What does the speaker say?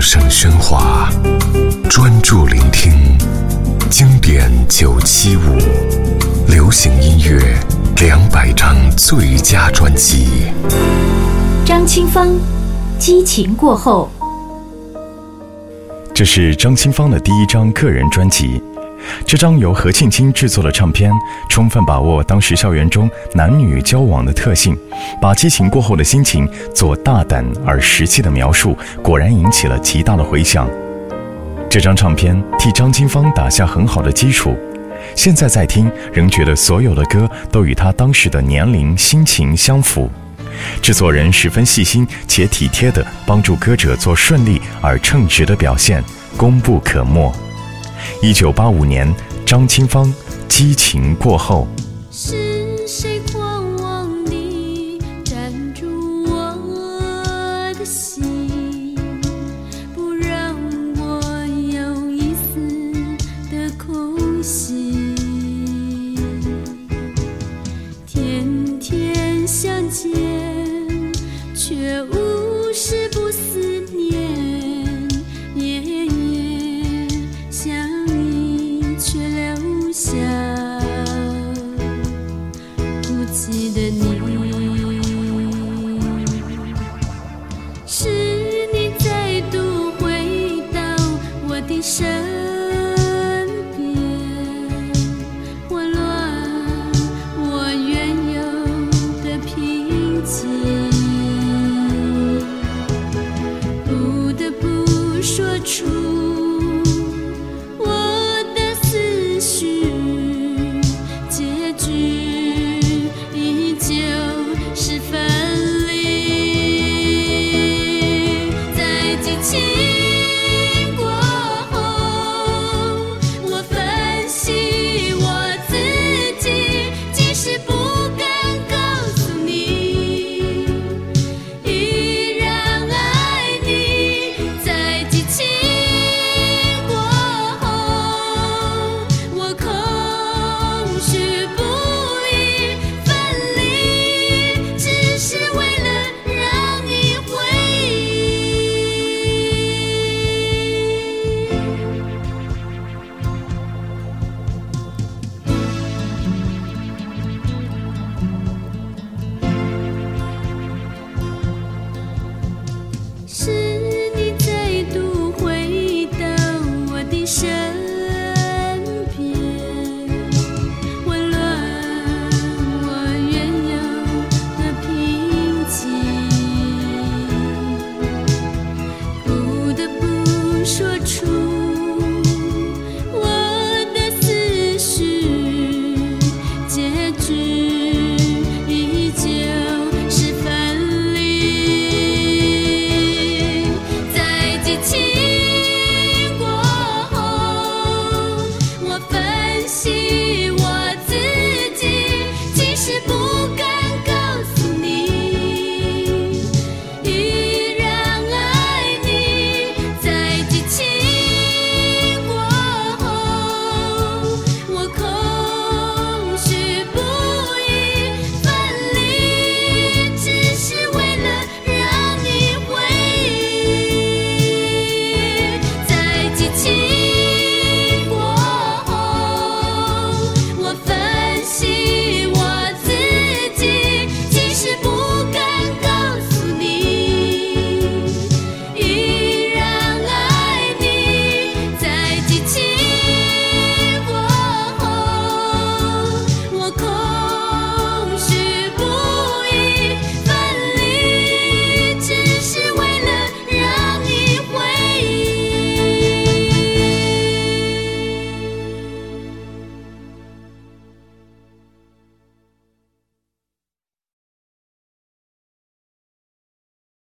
声喧哗，专注聆听经典九七五，流行音乐两百张最佳专辑。张清芳，激情过后。这是张清芳的第一张个人专辑。这张由何庆清制作的唱片，充分把握当时校园中男女交往的特性，把激情过后的心情做大胆而实际的描述，果然引起了极大的回响。这张唱片替张清芳打下很好的基础，现在再听，仍觉得所有的歌都与她当时的年龄、心情相符。制作人十分细心且体贴地帮助歌者做顺利而称职的表现，功不可没。一九八五年，张清芳，《激情过后》。是谁狂望地占住我的心，不让我有一丝的空隙？记得你。